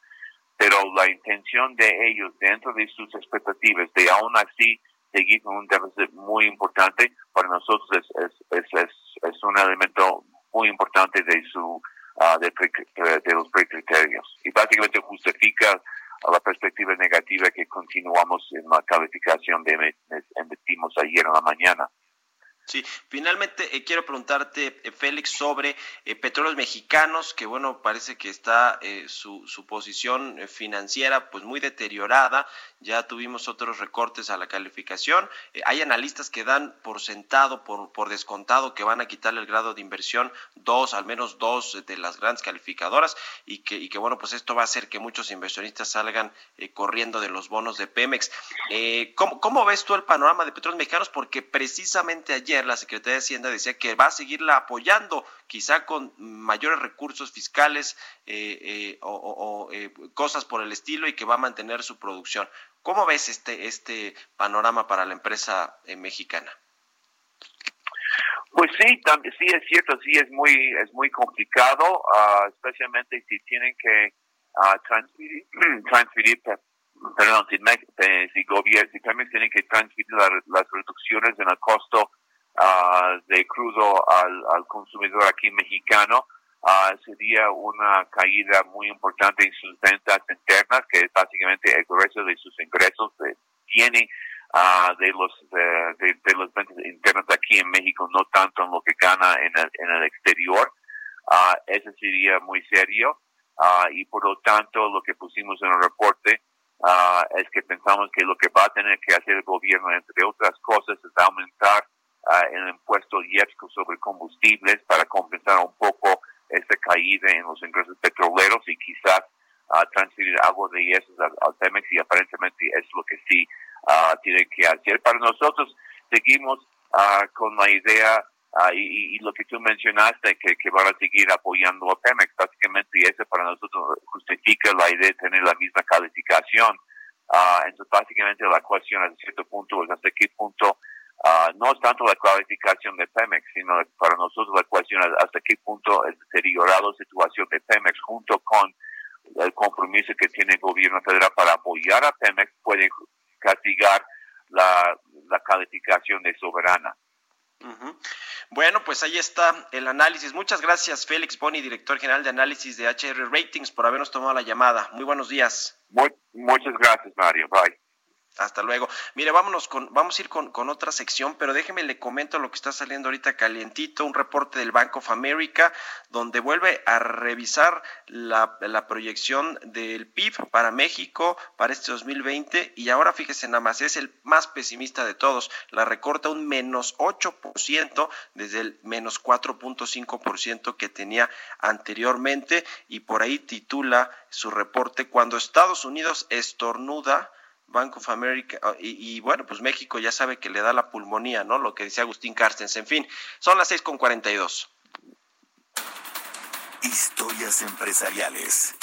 pero la intención de ellos dentro de sus expectativas de aún así seguir con un déficit muy importante. Para nosotros es, es, es, es, un elemento muy importante de su uh, de, de, los criterios y básicamente justifica la perspectiva negativa que continuamos en la calificación de emitimos ayer en la mañana. Sí, finalmente eh, quiero preguntarte, eh, Félix, sobre eh, petróleos mexicanos, que bueno, parece que está su, su, posición financiera pues muy deteriorada, ya tuvimos otros recortes a la calificación, hay analistas que dan por sentado, por, por descontado, que van a quitarle el grado de inversión dos, al menos dos de las grandes calificadoras, y que, y que bueno, pues esto va a hacer que muchos inversionistas salgan corriendo de los bonos de Pemex. ¿cómo, ¿Cómo ves tú el panorama de petróleos mexicanos? Porque precisamente ayer la Secretaría de Hacienda decía que va a seguirla apoyando, quizá con mayores recursos fiscales eh, eh, o, eh, cosas por el estilo y que va a mantener su producción. ¿Cómo ves este, este panorama para la empresa mexicana? Pues sí, también, sí es cierto, sí es muy es muy complicado, ah, especialmente si tienen que uh, transferir, perdón, si, si, gobierno, si también tienen que transferir las reducciones en el costo uh, de crudo al, al, consumidor aquí mexicano, uh, sería una caída muy importante en sus ventas internas, que es básicamente el grueso de sus ingresos de, tienen uh, de los de, de, los ventas internas aquí en México, no tanto en lo que gana en el, en el exterior. Uh, eso sería muy serio y por lo tanto lo que pusimos en el reporte es que pensamos que lo que va a tener que hacer el gobierno, entre otras cosas, es aumentar el impuesto IEPSCO sobre combustibles para compensar un poco esta caída en los ingresos petroleros y quizás transferir algo de eso al, Pemex y aparentemente es lo que sí tienen que hacer. Para nosotros seguimos con la idea y, lo que tú mencionaste, que, que van a seguir apoyando a Pemex. Básicamente eso para nosotros justifica la idea de tener la misma calificación. entonces, básicamente la cuestión a cierto punto es hasta qué punto Uh, no es tanto la clarificación de Pemex, sino para nosotros la cuestión es hasta qué punto el deteriorado situación de Pemex junto con el compromiso que tiene el gobierno federal para apoyar a Pemex puede castigar la, la calificación de soberana. Bueno, pues ahí está el análisis. Muchas gracias, Félix Boni, director general de análisis de HR Ratings, por habernos tomado la llamada. Muy buenos días. muchas gracias, Mario. Bye. Hasta luego. Mire, vámonos con, vamos a ir con, con, otra sección, pero déjeme le comento lo que está saliendo ahorita calientito, un reporte del Bank of America, donde vuelve a revisar la, la proyección del PIB para México para este 2020 y ahora fíjese nada más, es el más pesimista de todos, la recorta un menos 8% desde el menos 4.5% que tenía anteriormente y por ahí titula su reporte cuando Estados Unidos estornuda Bank of America, ah, y, bueno, pues México ya sabe que le da la pulmonía, ¿no? Lo que decía Agustín Carstens. En fin, son las seis con cuarenta y dos. Historias empresariales.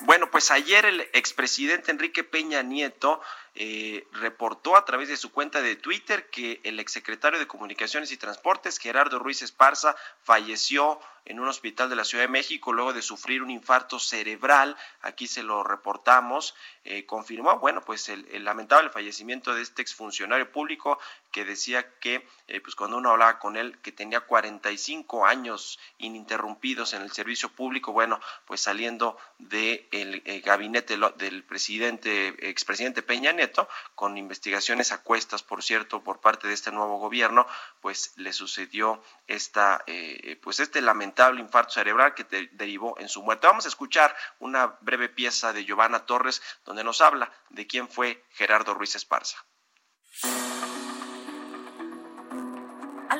Bueno, pues ayer el expresidente Enrique Peña Nieto eh, reportó a través de su cuenta de Twitter que el exsecretario de Comunicaciones y Transportes, Gerardo Ruiz Esparza, falleció en un hospital de la Ciudad de México luego de sufrir un infarto cerebral. Aquí se lo reportamos. Eh, confirmó, bueno, pues el, lamentable fallecimiento de este exfuncionario público que decía que, eh, pues cuando uno hablaba con él, que tenía 45 años ininterrumpidos en el servicio público, bueno, pues saliendo del de gabinete del presidente, expresidente Peña Nieto, con investigaciones a cuestas, por cierto, por parte de este nuevo gobierno, pues le sucedió esta, eh, pues este lamentable infarto cerebral que derivó en su muerte. Vamos a escuchar una breve pieza de Giovanna Torres donde nos habla de quién fue Gerardo Ruiz Esparza.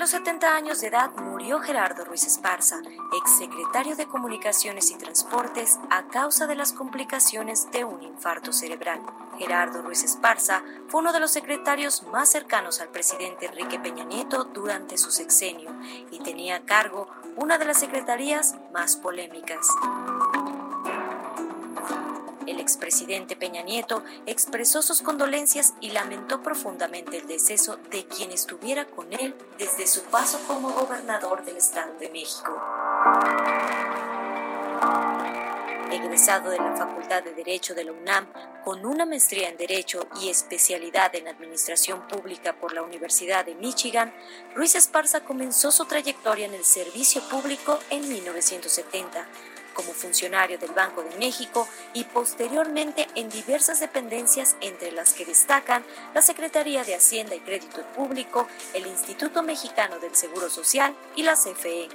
Los 70 años de edad murió Gerardo Ruiz Esparza, exsecretario de Comunicaciones y Transportes, a causa de las complicaciones de un infarto cerebral. Gerardo Ruiz Esparza fue uno de los secretarios más cercanos al presidente Enrique Peña Nieto durante su sexenio y tenía a cargo una de las secretarías más polémicas. El expresidente Peña Nieto expresó sus condolencias y lamentó profundamente el deceso de quien estuviera con él desde su paso como gobernador del Estado de México. Egresado de la Facultad de Derecho de la UNAM, con una maestría en Derecho y especialidad en Administración Pública por la Universidad de Michigan, Ruiz Esparza comenzó su trayectoria en el servicio público en 1970 como funcionario del Banco de México y posteriormente en diversas dependencias entre las que destacan la Secretaría de Hacienda y Crédito Público, el Instituto Mexicano del Seguro Social y la CFE.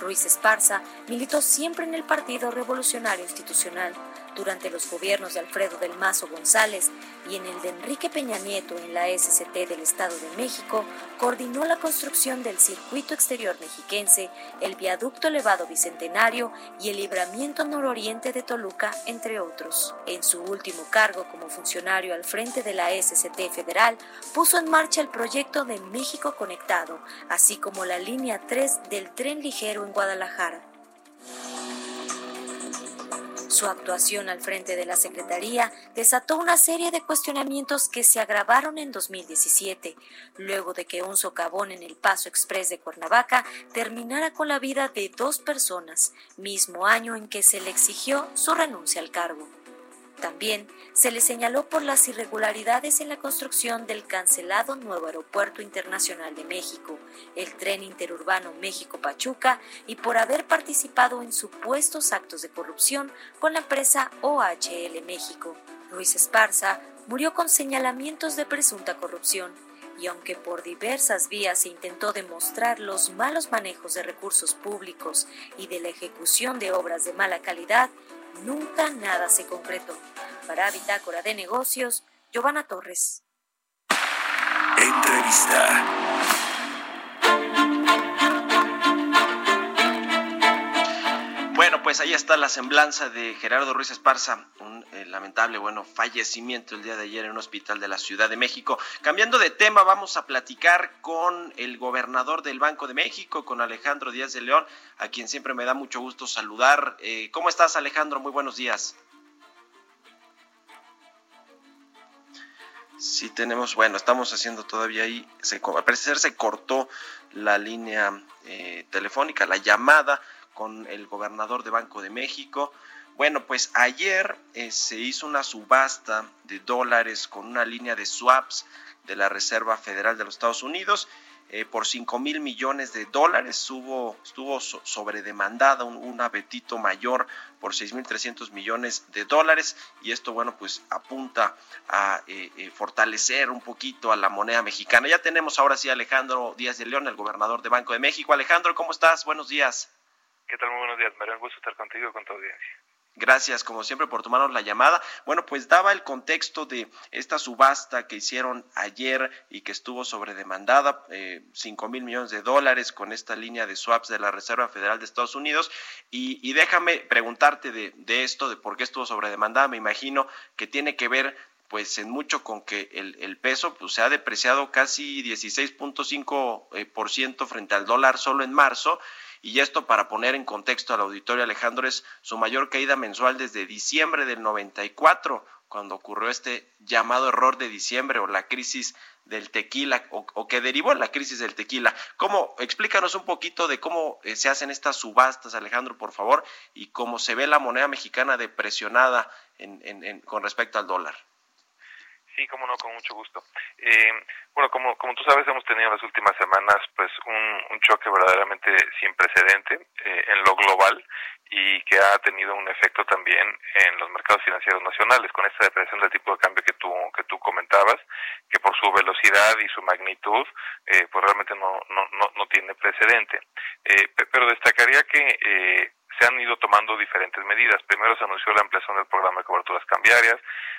Ruiz Esparza militó siempre en el Partido Revolucionario Institucional durante los gobiernos de Alfredo del Mazo González y en el de Enrique Peña Nieto en la SCT del Estado de México, coordinó la construcción del circuito exterior mexiquense, el viaducto elevado bicentenario y el libramiento nororiente de Toluca, entre otros. En su último cargo como funcionario al frente de la SCT federal, puso en marcha el proyecto de México Conectado, así como la línea 3 del tren ligero en Guadalajara. Su actuación al frente de la Secretaría desató una serie de cuestionamientos que se agravaron en 2017, luego de que un socavón en el Paso Express de Cuernavaca terminara con la vida de dos personas, mismo año en que se le exigió su renuncia al cargo. También se le señaló por las irregularidades en la construcción del cancelado nuevo Aeropuerto Internacional de México, el tren interurbano México-Pachuca y por haber participado en supuestos actos de corrupción con la empresa OHL México. Luis Esparza murió con señalamientos de presunta corrupción y aunque por diversas vías se intentó demostrar los malos manejos de recursos públicos y de la ejecución de obras de mala calidad, nunca nada se concretó. Para Bitácora de Negocios, Giovanna Torres. Entrevista. Bueno, pues ahí está la semblanza de Gerardo Ruiz Esparza, un eh, lamentable, bueno, fallecimiento el día de ayer en un hospital de la Ciudad de México. Cambiando de tema, vamos a platicar con el gobernador del Banco de México, con Alejandro Díaz de León, a quien siempre me da mucho gusto saludar. Eh, ¿Cómo estás, Alejandro? Muy buenos días. Sí, tenemos, bueno, estamos haciendo todavía ahí, se, al parecer se cortó la línea eh, telefónica, la llamada con el gobernador de Banco de México. Bueno, pues ayer eh, se hizo una subasta de dólares con una línea de swaps de la Reserva Federal de los Estados Unidos eh, por 5 mil millones de dólares. Estuvo sobredemandada un, un apetito mayor por 6 mil 300 millones de dólares y esto, bueno, pues apunta a eh, fortalecer un poquito a la moneda mexicana. Ya tenemos ahora sí a Alejandro Díaz de León, el gobernador de Banco de México. Alejandro, ¿cómo estás? Buenos días. ¿Qué tal? Muy buenos días, Mario. Un gusto estar contigo y con tu audiencia. Gracias, como siempre, por tomarnos la llamada. Bueno, pues daba el contexto de esta subasta que hicieron ayer y que estuvo sobredemandada, eh, 5 mil millones de dólares con esta línea de swaps de la Reserva Federal de Estados Unidos. Y, y déjame preguntarte de, esto, de por qué estuvo sobredemandada. Me imagino que tiene que ver pues en mucho con que el, el peso pues, se ha depreciado casi 16.5% eh, por ciento frente al dólar solo en marzo y esto para poner en contexto al auditorio Alejandro es su mayor caída mensual desde diciembre del 94, cuando ocurrió este llamado error de diciembre o la crisis del tequila o, que derivó en la crisis del tequila. ¿Cómo? Explícanos un poquito de cómo eh, se hacen estas subastas, Alejandro, por favor, y cómo se ve la moneda mexicana depresionada en, con respecto al dólar. Sí, cómo no, con mucho gusto. Eh, bueno, como, como tú sabes, hemos tenido en las últimas semanas pues un, choque verdaderamente sin precedente eh, en lo global y que ha tenido un efecto también en los mercados financieros nacionales con esta depresión del tipo de cambio que tú que tú comentabas que por su velocidad y su magnitud eh, pues realmente no no no, no tiene precedente eh, pero destacaría que eh, se han ido tomando diferentes medidas. Primero se anunció la ampliación del programa de coberturas cambiarias,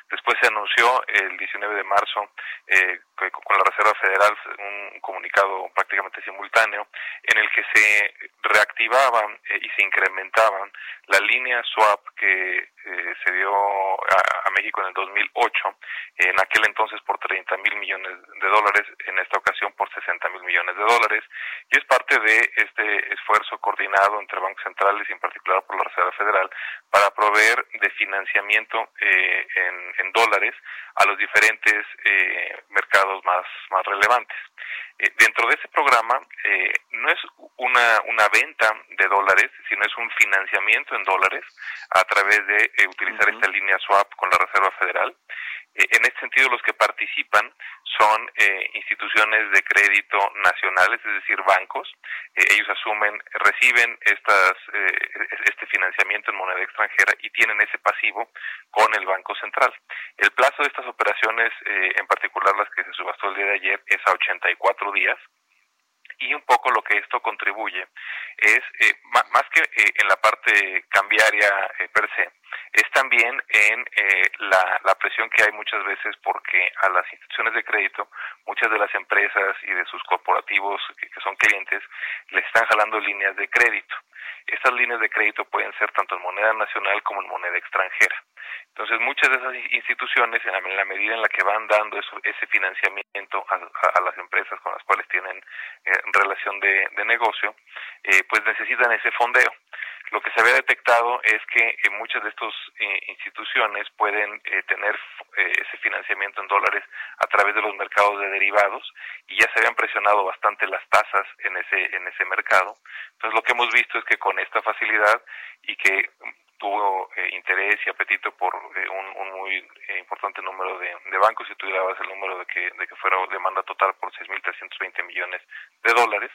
después se anunció el 19 de marzo eh, con la Reserva Federal un comunicado prácticamente simultáneo en el que se reactivaban eh, y se incrementaban la línea swap que eh, se dio a, a, México en el 2008, en aquel entonces por 30 mil millones de dólares, en esta ocasión por 60 mil millones de dólares, y es parte de este esfuerzo coordinado entre bancos centrales y particular por la Reserva Federal para proveer de financiamiento eh, en, dólares a los diferentes eh, mercados más, más relevantes. Eh, dentro de ese programa no es una, una venta de dólares, sino es un financiamiento en dólares a través de utilizar esta línea swap con la Reserva Federal. Eh, en este sentido, los que participan son eh, instituciones de crédito nacionales, es decir, bancos. Eh, ellos asumen, reciben estas, este financiamiento en moneda extranjera y tienen ese pasivo con el Banco Central. El plazo de estas operaciones, en particular las que se subastó el día de ayer, es a 84 días y un poco lo que esto contribuye es, eh, más que eh, en la parte cambiaria eh, per se, es también en la, la, presión que hay muchas veces porque a las instituciones de crédito, muchas de las empresas y de sus corporativos que, que son clientes, les están jalando líneas de crédito. Estas líneas de crédito pueden ser tanto en moneda nacional como en moneda extranjera. Entonces, muchas de esas instituciones, en la, medida en la que van dando ese financiamiento a, las empresas con las cuales tienen eh, relación de, negocio, eh, pues necesitan ese fondeo. Lo que se había detectado es que eh, muchas de estas instituciones pueden tener ese financiamiento en dólares a través de los mercados de derivados y ya se habían presionado bastante las tasas en ese en ese mercado. Entonces, lo que hemos visto es que con esta facilidad y que tuvo eh, interés y apetito por eh, un, muy eh, importante número de, bancos. Y tú dabas el número de que, de que fuera demanda total por 6.320 millones de dólares,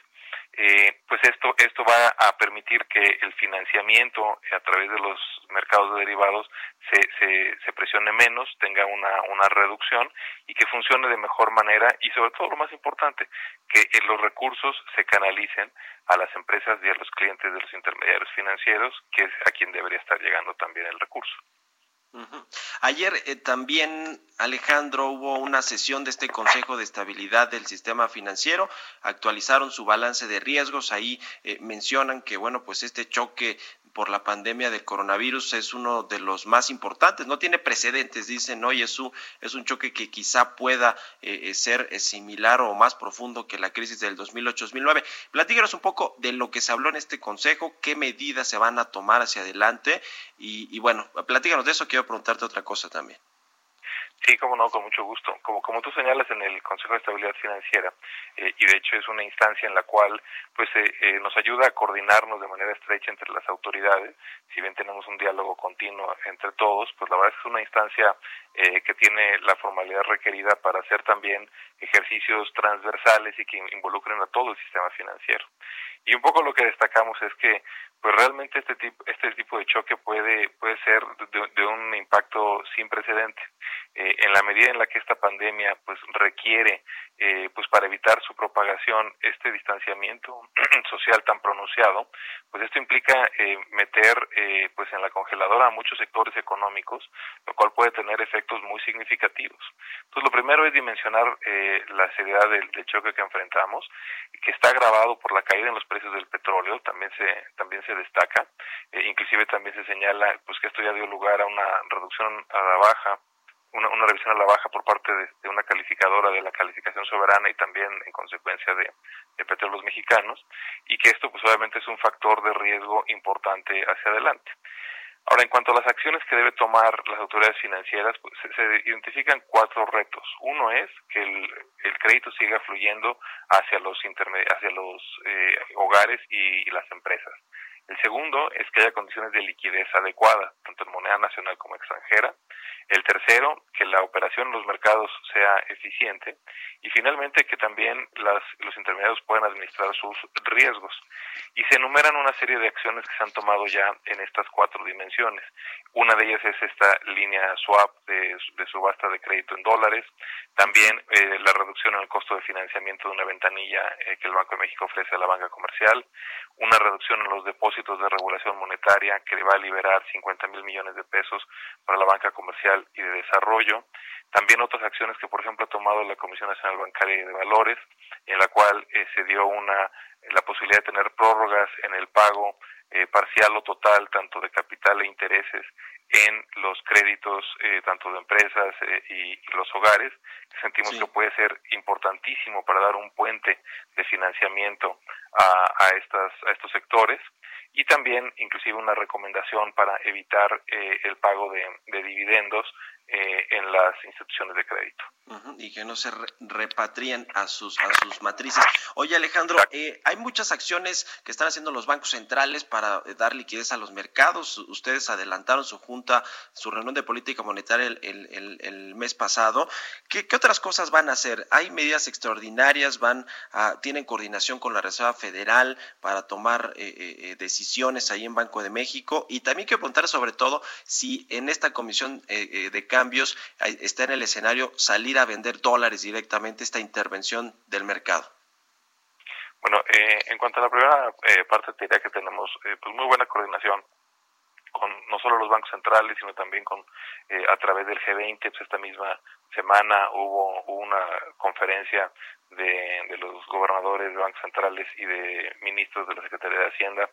pues esto, esto va a permitir que el financiamiento a través de los mercados de derivados se, se, se presione menos, tenga una, una reducción y que funcione de mejor manera y sobre todo lo más importante, que los recursos se canalicen a las empresas y a los clientes de los intermediarios financieros, que es a quien debería estar llegando también el recurso. Ayer eh, también, Alejandro, hubo una sesión de este Consejo de Estabilidad del Sistema Financiero. Actualizaron su balance de riesgos. Ahí eh, mencionan que, bueno, pues este choque por la pandemia del coronavirus es uno de los más importantes. No tiene precedentes, dicen hoy es un, es un choque que quizá pueda eh, eh, ser eh, similar o más profundo que la crisis del 2008-2009. Platíganos un poco de lo que se habló en este consejo, qué medidas se van a tomar hacia adelante y, y bueno, platíganos de eso. Quiero preguntarte otra cosa también. Sí, como no, con mucho gusto. Como, como tú señalas en el Consejo de Estabilidad Financiera, eh, y de hecho es una instancia en la cual pues eh, eh, nos ayuda a coordinarnos de manera estrecha entre las autoridades, si bien tenemos un diálogo continuo entre todos, pues la verdad es que es una instancia que tiene la formalidad requerida para hacer también ejercicios transversales y que involucren a todo el sistema financiero. Y un poco lo que destacamos es que pues realmente este tipo este tipo de choque puede puede ser de, un impacto sin precedente eh, en la medida en la que esta pandemia pues requiere eh, pues para evitar su propagación este distanciamiento social tan pronunciado pues esto implica eh, meter eh, pues en la congeladora a muchos sectores económicos lo cual puede tener efectos muy significativos. Entonces lo primero es dimensionar eh, la seriedad del, del, choque que enfrentamos que está agravado por la caída en los precios del petróleo también se también se destaca inclusive también se señala pues que esto ya dio lugar a una reducción a la baja una, revisión a la baja por parte de, una calificadora de la calificación soberana y también en consecuencia de, de, petróleos mexicanos y que esto pues obviamente es un factor de riesgo importante hacia adelante. Ahora, en cuanto a las acciones que debe tomar las autoridades financieras, pues, se, identifican cuatro retos. Uno es que el, el crédito siga fluyendo hacia los, hacia los eh, hogares y, y las empresas. El segundo es que haya condiciones de liquidez adecuadas, tanto en moneda nacional como extranjera. El tercero, que la operación en los mercados sea eficiente. Y finalmente, que también los intermediarios puedan administrar sus riesgos. Y se enumeran una serie de acciones que se han tomado ya en estas cuatro dimensiones. Una de ellas es esta línea swap de, subasta de crédito en dólares. También eh, la reducción en el costo de financiamiento de una ventanilla eh, que el Banco de México ofrece a la banca comercial. Una reducción en los depósitos de regulación monetaria que va a liberar 50 mil millones de pesos para la banca comercial y de Desarrollo. También otras acciones que, por ejemplo, ha tomado la Comisión Nacional Bancaria y de Valores, en la cual eh, se dio una la posibilidad de tener prórrogas en el pago eh, parcial o total tanto de capital e intereses en los créditos eh, tanto de empresas eh, y, los hogares, que sentimos que puede ser importantísimo para dar un puente de financiamiento a, a, estas, a estos sectores y también inclusive una recomendación para evitar eh, el pago de, de dividendos eh, en las instituciones de crédito. y que no se repatrien a sus, a sus matrices. Oye Alejandro, eh, hay muchas acciones que están haciendo los bancos centrales para eh, dar liquidez a los mercados. Ustedes adelantaron su junta, su reunión de política monetaria el, el, mes pasado. ¿Qué, ¿Qué, otras cosas van a hacer? ¿Hay medidas extraordinarias? ¿Van a, ¿Tienen coordinación con la Reserva Federal para tomar decisiones ahí en Banco de México? Y también quiero preguntar sobre todo si en esta comisión de cambios, está en el escenario salir a vender dólares directamente esta intervención del mercado? Bueno, eh, en cuanto a la primera eh, parte, te diría que tenemos eh, pues muy buena coordinación con no solo los bancos centrales, sino también con a través del G20. Pues esta misma semana hubo, una conferencia de, de los gobernadores de bancos centrales y de ministros de la Secretaría de Hacienda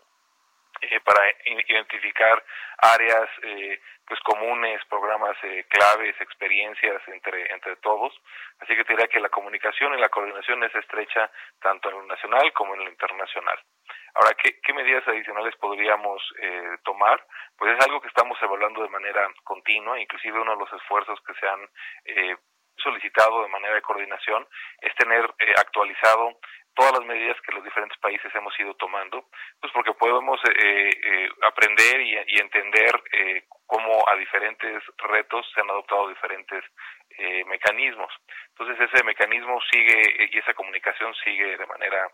eh, para identificar áreas eh, pues comunes, programas eh, claves, experiencias entre entre todos. Así que te diría que la comunicación y la coordinación es estrecha tanto en lo nacional como en lo internacional. Ahora, ¿qué, medidas adicionales podríamos eh, tomar? Pues es algo que estamos evaluando de manera continua, inclusive uno de los esfuerzos que se han eh, solicitado de manera de coordinación es tener eh, actualizado todas las medidas que los diferentes países hemos ido tomando, pues porque podemos eh, eh, aprender y, entender eh, cómo a diferentes retos se han adoptado diferentes eh, mecanismos. Entonces ese mecanismo sigue y esa comunicación sigue de manera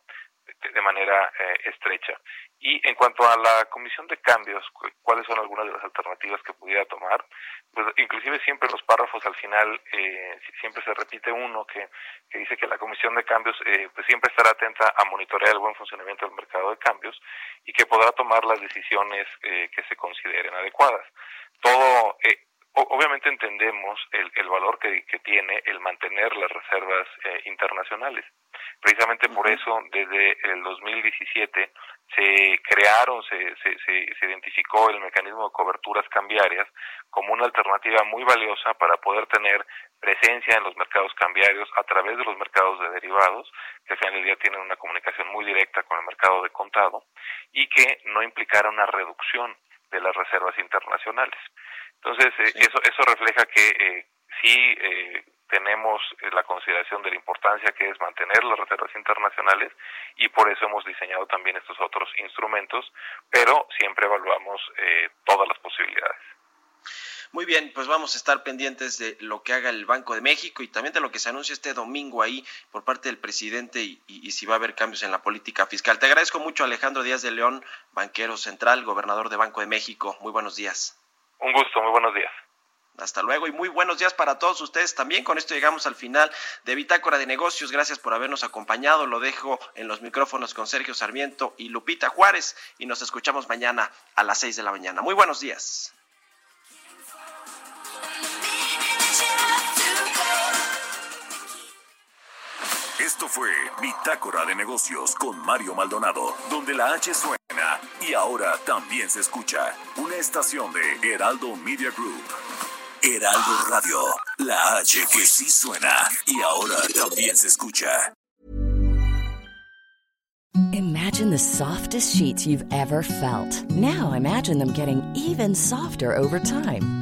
de manera eh, estrecha. Y en cuanto a la comisión de cambios, cuáles son algunas de las alternativas que pudiera tomar, pues inclusive siempre los párrafos al final eh, siempre se repite uno que, que dice que la comisión de cambios eh, pues siempre estará atenta a monitorear el buen funcionamiento del mercado de cambios y que podrá tomar las decisiones eh, que se consideren adecuadas. Todo eh, obviamente entendemos el, el valor que, que, tiene el mantener las reservas internacionales. Precisamente por eso, desde el 2017 se crearon, se, se, se, identificó el mecanismo de coberturas cambiarias como una alternativa muy valiosa para poder tener presencia en los mercados cambiarios a través de los mercados de derivados, que al final del día tienen una comunicación muy directa con el mercado de contado y que no implicara una reducción de las reservas internacionales. Entonces, eh, eso, eso refleja que eh, sí eh, tenemos eh, la consideración de la importancia que es mantener las reservas internacionales y por eso hemos diseñado también estos otros instrumentos, pero siempre evaluamos eh, todas las posibilidades. Muy bien, pues vamos a estar pendientes de lo que haga el Banco de México y también de lo que se anuncia este domingo ahí por parte del presidente y, y, si va a haber cambios en la política fiscal. Te agradezco mucho, Alejandro Díaz de León, banquero central, gobernador de Banco de México. Muy buenos días. Un gusto, muy buenos días. Hasta luego y muy buenos días para todos ustedes también. Con esto llegamos al final de Bitácora de Negocios. Gracias por habernos acompañado. Lo dejo en los micrófonos con Sergio Sarmiento y Lupita Juárez y nos escuchamos mañana a las 6 de la mañana. Muy buenos días. Esto fue Bitácora de Negocios con Mario Maldonado, donde la H suena y ahora también se escucha una estación de Heraldo Media Group. Heraldo Radio, la H que sí suena y ahora también se escucha. Imagine the softest sheets you've ever felt. Now imagine them getting even softer over time.